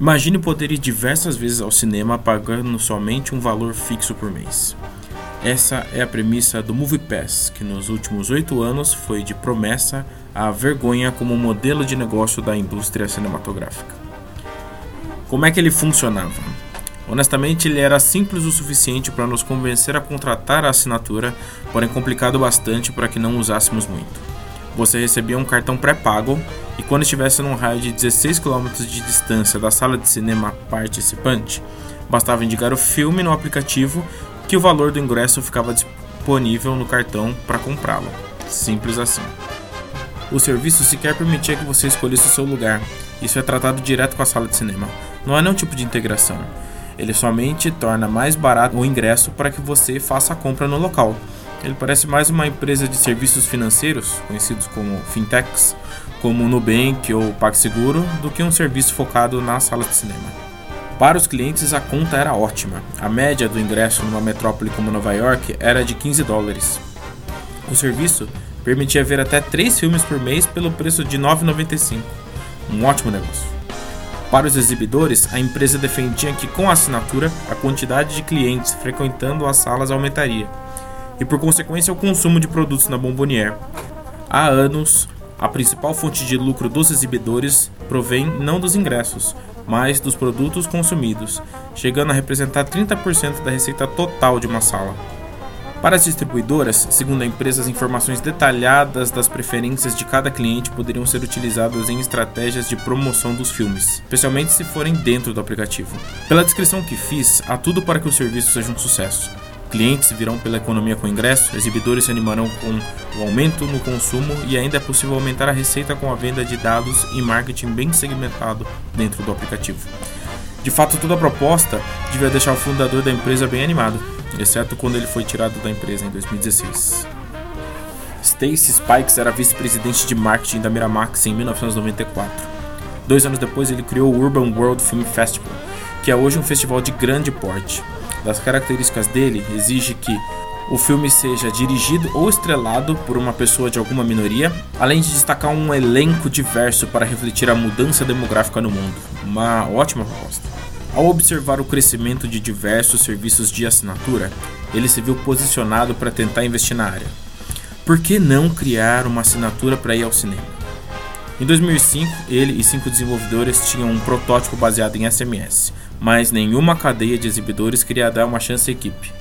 Imagine poder ir diversas vezes ao cinema pagando somente um valor fixo por mês. Essa é a premissa do Movie Pass, que nos últimos oito anos foi de promessa a vergonha como modelo de negócio da indústria cinematográfica. Como é que ele funcionava? Honestamente, ele era simples o suficiente para nos convencer a contratar a assinatura, porém complicado bastante para que não usássemos muito. Você recebia um cartão pré-pago e quando estivesse num raio de 16 km de distância da sala de cinema participante, bastava indicar o filme no aplicativo que o valor do ingresso ficava disponível no cartão para comprá-lo. Simples assim. O serviço sequer permitia que você escolhesse o seu lugar. Isso é tratado direto com a sala de cinema. Não há nenhum tipo de integração. Ele somente torna mais barato o ingresso para que você faça a compra no local. Ele parece mais uma empresa de serviços financeiros, conhecidos como fintechs, como Nubank ou PagSeguro, do que um serviço focado na sala de cinema. Para os clientes, a conta era ótima. A média do ingresso numa metrópole como Nova York era de 15 dólares. O serviço permitia ver até 3 filmes por mês pelo preço de 9,95. Um ótimo negócio. Para os exibidores, a empresa defendia que com a assinatura, a quantidade de clientes frequentando as salas aumentaria e, por consequência, o consumo de produtos na Bombonier. Há anos, a principal fonte de lucro dos exibidores provém não dos ingressos, mas dos produtos consumidos, chegando a representar 30% da receita total de uma sala. Para as distribuidoras, segundo a empresa, as informações detalhadas das preferências de cada cliente poderiam ser utilizadas em estratégias de promoção dos filmes, especialmente se forem dentro do aplicativo. Pela descrição que fiz, há tudo para que o serviço seja um sucesso. Clientes virão pela economia com ingresso, exibidores se animarão com o aumento no consumo e ainda é possível aumentar a receita com a venda de dados e marketing bem segmentado dentro do aplicativo. De fato, toda a proposta devia deixar o fundador da empresa bem animado, exceto quando ele foi tirado da empresa em 2016. Stacy Spikes era vice-presidente de marketing da Miramax em 1994. Dois anos depois, ele criou o Urban World Film Festival, que é hoje um festival de grande porte das características dele exige que o filme seja dirigido ou estrelado por uma pessoa de alguma minoria, além de destacar um elenco diverso para refletir a mudança demográfica no mundo. Uma ótima proposta. Ao observar o crescimento de diversos serviços de assinatura, ele se viu posicionado para tentar investir na área. Por que não criar uma assinatura para ir ao cinema? Em 2005, ele e cinco desenvolvedores tinham um protótipo baseado em SMS, mas nenhuma cadeia de exibidores queria dar uma chance à equipe.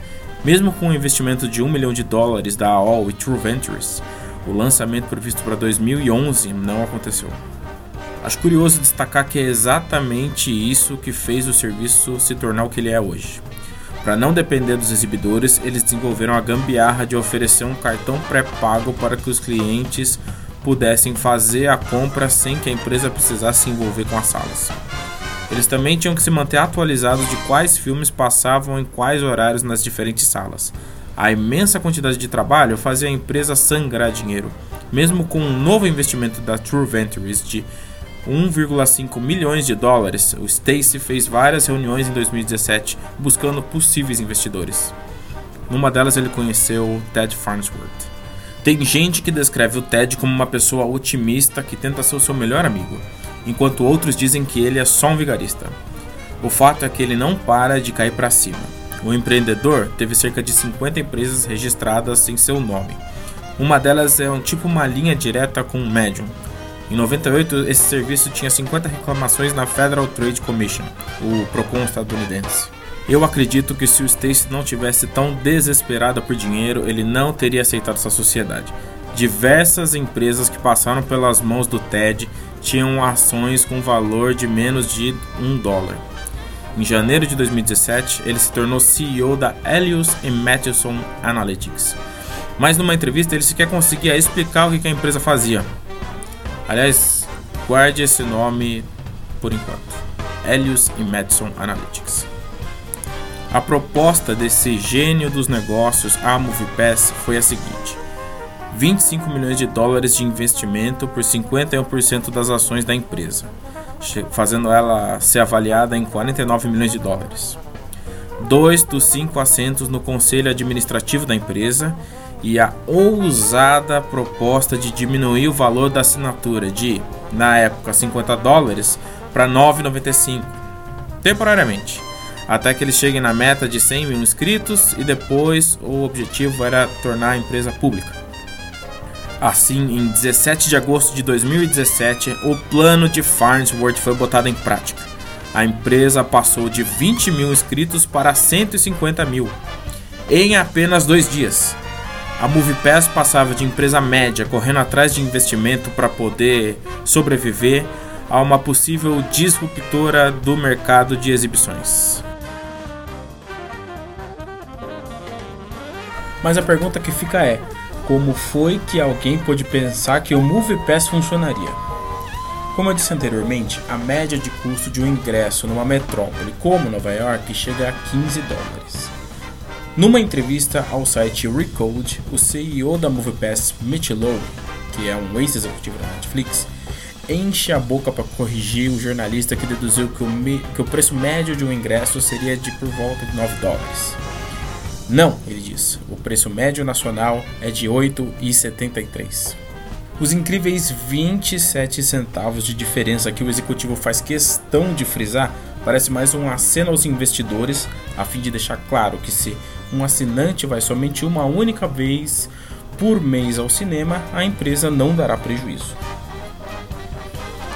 Mesmo com um investimento de 1 milhão de dólares da AOL e True Ventures, o lançamento previsto para 2011 não aconteceu. Acho curioso destacar que é exatamente isso que fez o serviço se tornar o que ele é hoje. Para não depender dos exibidores, eles desenvolveram a gambiarra de oferecer um cartão pré-pago para que os clientes pudessem fazer a compra sem que a empresa precisasse se envolver com as salas. Eles também tinham que se manter atualizados de quais filmes passavam em quais horários nas diferentes salas. A imensa quantidade de trabalho fazia a empresa sangrar dinheiro. Mesmo com um novo investimento da True Ventures de 1,5 milhões de dólares, o Stacy fez várias reuniões em 2017 buscando possíveis investidores. Numa delas ele conheceu Ted Farnsworth. Tem gente que descreve o Ted como uma pessoa otimista que tenta ser o seu melhor amigo enquanto outros dizem que ele é só um vigarista. O fato é que ele não para de cair para cima. O empreendedor teve cerca de 50 empresas registradas em seu nome. Uma delas é um tipo uma linha direta com o Medium. Em 98, esse serviço tinha 50 reclamações na Federal Trade Commission, o Procon estadunidense. Eu acredito que se o Stacy não tivesse tão desesperado por dinheiro, ele não teria aceitado essa sociedade. Diversas empresas que passaram pelas mãos do Ted tinham ações com valor de menos de um dólar. Em janeiro de 2017, ele se tornou CEO da Elius Matheson Analytics. Mas numa entrevista ele sequer conseguia explicar o que a empresa fazia. Aliás, guarde esse nome por enquanto. Elius Matheson Analytics. A proposta desse gênio dos negócios a MoviePass foi a seguinte: 25 milhões de dólares de investimento por 51% das ações da empresa, fazendo ela ser avaliada em 49 milhões de dólares. Dois dos cinco assentos no conselho administrativo da empresa e a ousada proposta de diminuir o valor da assinatura de, na época, 50 dólares para 9,95, temporariamente, até que eles cheguem na meta de 100 mil inscritos e depois o objetivo era tornar a empresa pública. Assim, em 17 de agosto de 2017, o plano de Farnsworth foi botado em prática. A empresa passou de 20 mil inscritos para 150 mil em apenas dois dias. A MoviePass passava de empresa média correndo atrás de investimento para poder sobreviver a uma possível disruptora do mercado de exibições. Mas a pergunta que fica é: como foi que alguém pôde pensar que o MoviePass funcionaria? Como eu disse anteriormente, a média de custo de um ingresso numa metrópole como Nova York chega a 15 dólares. Numa entrevista ao site Recode, o CEO da MoviePass, Mitch Lowe, que é um ex-executivo da Netflix, enche a boca para corrigir o jornalista que deduziu que o, que o preço médio de um ingresso seria de por volta de 9 dólares. Não, ele diz, o preço médio nacional é de 8,73. Os incríveis 27 centavos de diferença que o executivo faz questão de frisar parece mais um aceno aos investidores, a fim de deixar claro que se um assinante vai somente uma única vez por mês ao cinema, a empresa não dará prejuízo.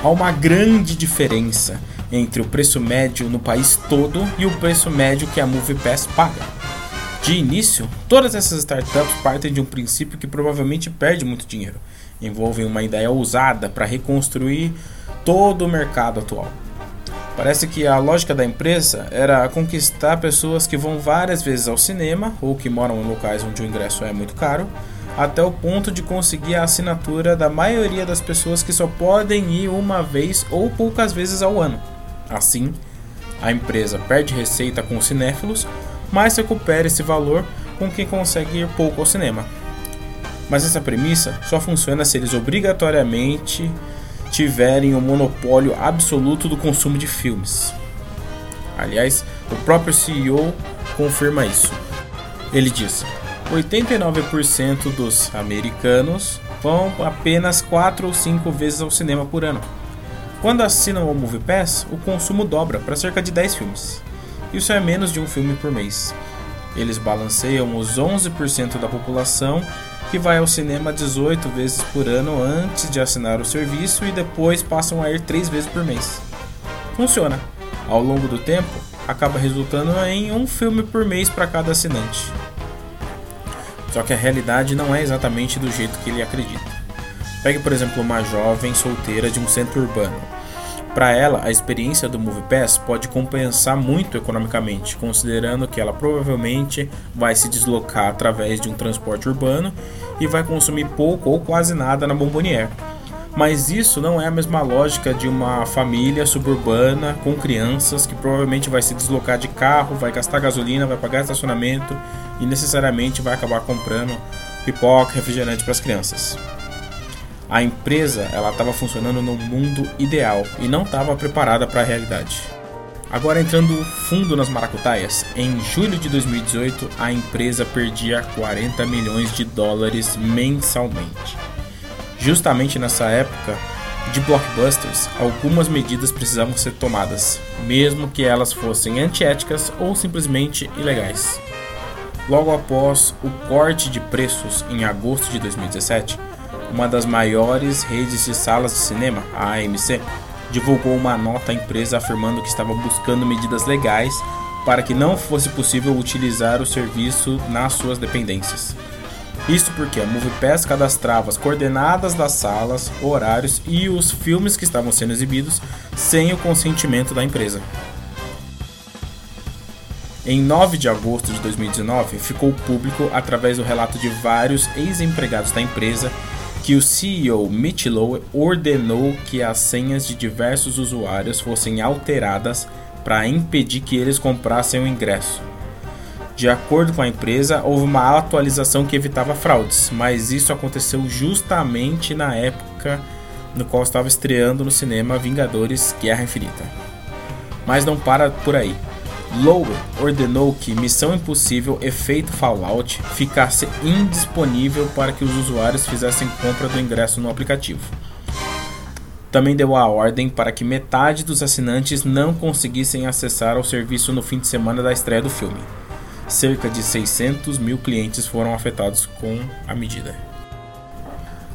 Há uma grande diferença entre o preço médio no país todo e o preço médio que a MoviePass paga. De início, todas essas startups partem de um princípio que provavelmente perde muito dinheiro envolvem uma ideia ousada para reconstruir todo o mercado atual. Parece que a lógica da empresa era conquistar pessoas que vão várias vezes ao cinema ou que moram em locais onde o ingresso é muito caro, até o ponto de conseguir a assinatura da maioria das pessoas que só podem ir uma vez ou poucas vezes ao ano. Assim, a empresa perde receita com os cinéfilos, mas recupera esse valor com quem consegue ir pouco ao cinema. Mas essa premissa só funciona se eles obrigatoriamente tiverem o um monopólio absoluto do consumo de filmes. Aliás, o próprio CEO confirma isso. Ele diz: 89% dos americanos vão apenas 4 ou 5 vezes ao cinema por ano. Quando assinam o MoviePass, o consumo dobra para cerca de 10 filmes. Isso é menos de um filme por mês. Eles balanceiam os 11% da população que vai ao cinema 18 vezes por ano antes de assinar o serviço e depois passam a ir 3 vezes por mês. Funciona. Ao longo do tempo, acaba resultando em um filme por mês para cada assinante. Só que a realidade não é exatamente do jeito que ele acredita. Pegue, por exemplo, uma jovem solteira de um centro urbano para ela, a experiência do MoviePass pode compensar muito economicamente, considerando que ela provavelmente vai se deslocar através de um transporte urbano e vai consumir pouco ou quase nada na Bombonier. Mas isso não é a mesma lógica de uma família suburbana com crianças que provavelmente vai se deslocar de carro, vai gastar gasolina, vai pagar estacionamento e necessariamente vai acabar comprando pipoca, refrigerante para as crianças a empresa ela estava funcionando no mundo ideal e não estava preparada para a realidade. Agora entrando fundo nas maracutaias, em julho de 2018 a empresa perdia 40 milhões de dólares mensalmente. Justamente nessa época de blockbusters, algumas medidas precisavam ser tomadas, mesmo que elas fossem antiéticas ou simplesmente ilegais. Logo após o corte de preços em agosto de 2017, uma das maiores redes de salas de cinema, a AMC, divulgou uma nota à empresa afirmando que estava buscando medidas legais para que não fosse possível utilizar o serviço nas suas dependências. Isso porque a MoviePass cadastrava as coordenadas das salas, horários e os filmes que estavam sendo exibidos sem o consentimento da empresa. Em 9 de agosto de 2019, ficou público, através do relato de vários ex-empregados da empresa, que o CEO Mitch Lowe ordenou que as senhas de diversos usuários fossem alteradas para impedir que eles comprassem o ingresso. De acordo com a empresa, houve uma atualização que evitava fraudes, mas isso aconteceu justamente na época no qual estava estreando no cinema Vingadores Guerra Infinita. Mas não para por aí. Lowe ordenou que Missão Impossível Efeito Fallout ficasse indisponível para que os usuários fizessem compra do ingresso no aplicativo. também deu a ordem para que metade dos assinantes não conseguissem acessar ao serviço no fim de semana da estreia do filme. Cerca de 600 mil clientes foram afetados com a medida.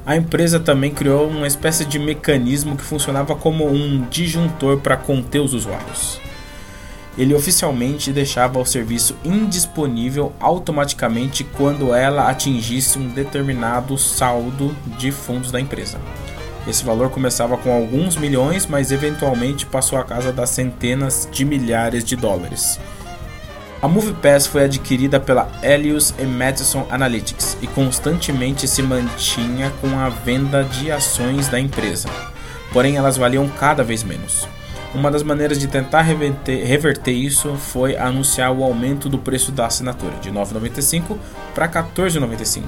A empresa também criou uma espécie de mecanismo que funcionava como um disjuntor para conter os usuários. Ele oficialmente deixava o serviço indisponível automaticamente quando ela atingisse um determinado saldo de fundos da empresa. Esse valor começava com alguns milhões, mas eventualmente passou a casa das centenas de milhares de dólares. A MoviePass foi adquirida pela Elius e Madison Analytics e constantemente se mantinha com a venda de ações da empresa. Porém, elas valiam cada vez menos. Uma das maneiras de tentar reverter, reverter isso foi anunciar o aumento do preço da assinatura de R$ 9,95 para R$ 14,95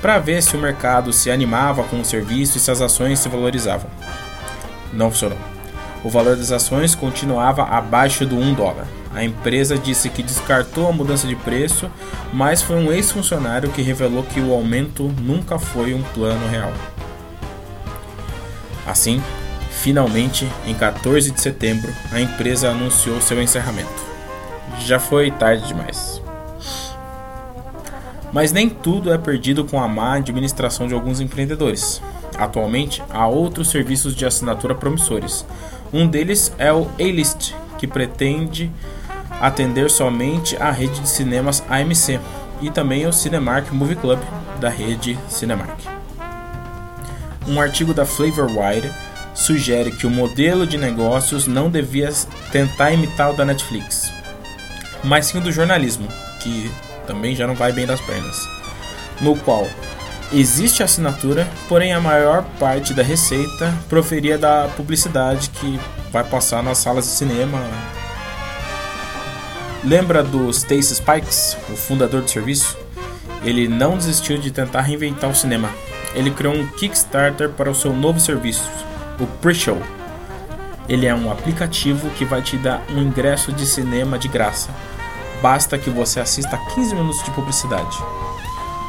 para ver se o mercado se animava com o serviço e se as ações se valorizavam. Não funcionou. O valor das ações continuava abaixo do 1 dólar. A empresa disse que descartou a mudança de preço, mas foi um ex-funcionário que revelou que o aumento nunca foi um plano real. Assim, finalmente, em 14 de setembro, a empresa anunciou seu encerramento. Já foi tarde demais. Mas nem tudo é perdido com a má administração de alguns empreendedores. Atualmente, há outros serviços de assinatura promissores. Um deles é o A-List, que pretende atender somente a rede de cinemas AMC, e também o Cinemark Movie Club, da rede Cinemark. Um artigo da Flavorwire sugere que o modelo de negócios não devia tentar imitar o da Netflix, mas sim o do jornalismo, que também já não vai bem das pernas. No qual existe assinatura, porém a maior parte da receita proferia da publicidade que vai passar nas salas de cinema. Lembra do Stacy Spikes, o fundador do serviço? Ele não desistiu de tentar reinventar o cinema. Ele criou um Kickstarter para o seu novo serviço, o Pre-Show. Ele é um aplicativo que vai te dar um ingresso de cinema de graça basta que você assista 15 minutos de publicidade.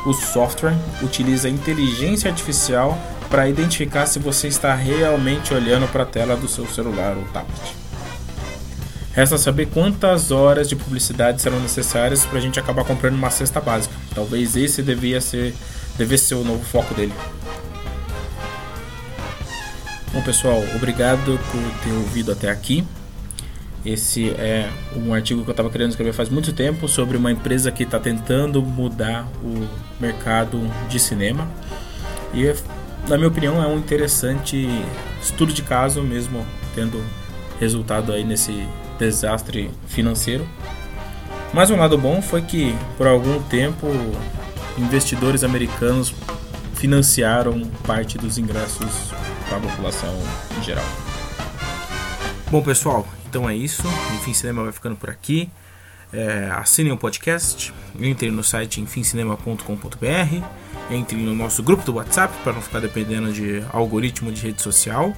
O software utiliza inteligência artificial para identificar se você está realmente olhando para a tela do seu celular ou tablet. Resta saber quantas horas de publicidade serão necessárias para a gente acabar comprando uma cesta básica. Talvez esse devia ser, devesse ser o novo foco dele. Bom pessoal, obrigado por ter ouvido até aqui. Esse é um artigo que eu estava querendo escrever faz muito tempo sobre uma empresa que está tentando mudar o mercado de cinema. E, na minha opinião, é um interessante estudo de caso, mesmo tendo resultado aí nesse desastre financeiro. Mas um lado bom foi que, por algum tempo, investidores americanos financiaram parte dos ingressos para a população em geral. Bom, pessoal, então é isso. Enfim Cinema vai ficando por aqui. É, assinem o podcast, entrem no site enfimcinema.com.br, entrem no nosso grupo do WhatsApp para não ficar dependendo de algoritmo de rede social.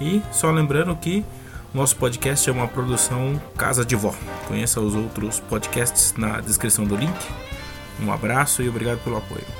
E só lembrando que nosso podcast é uma produção Casa de Vó. Conheça os outros podcasts na descrição do link. Um abraço e obrigado pelo apoio.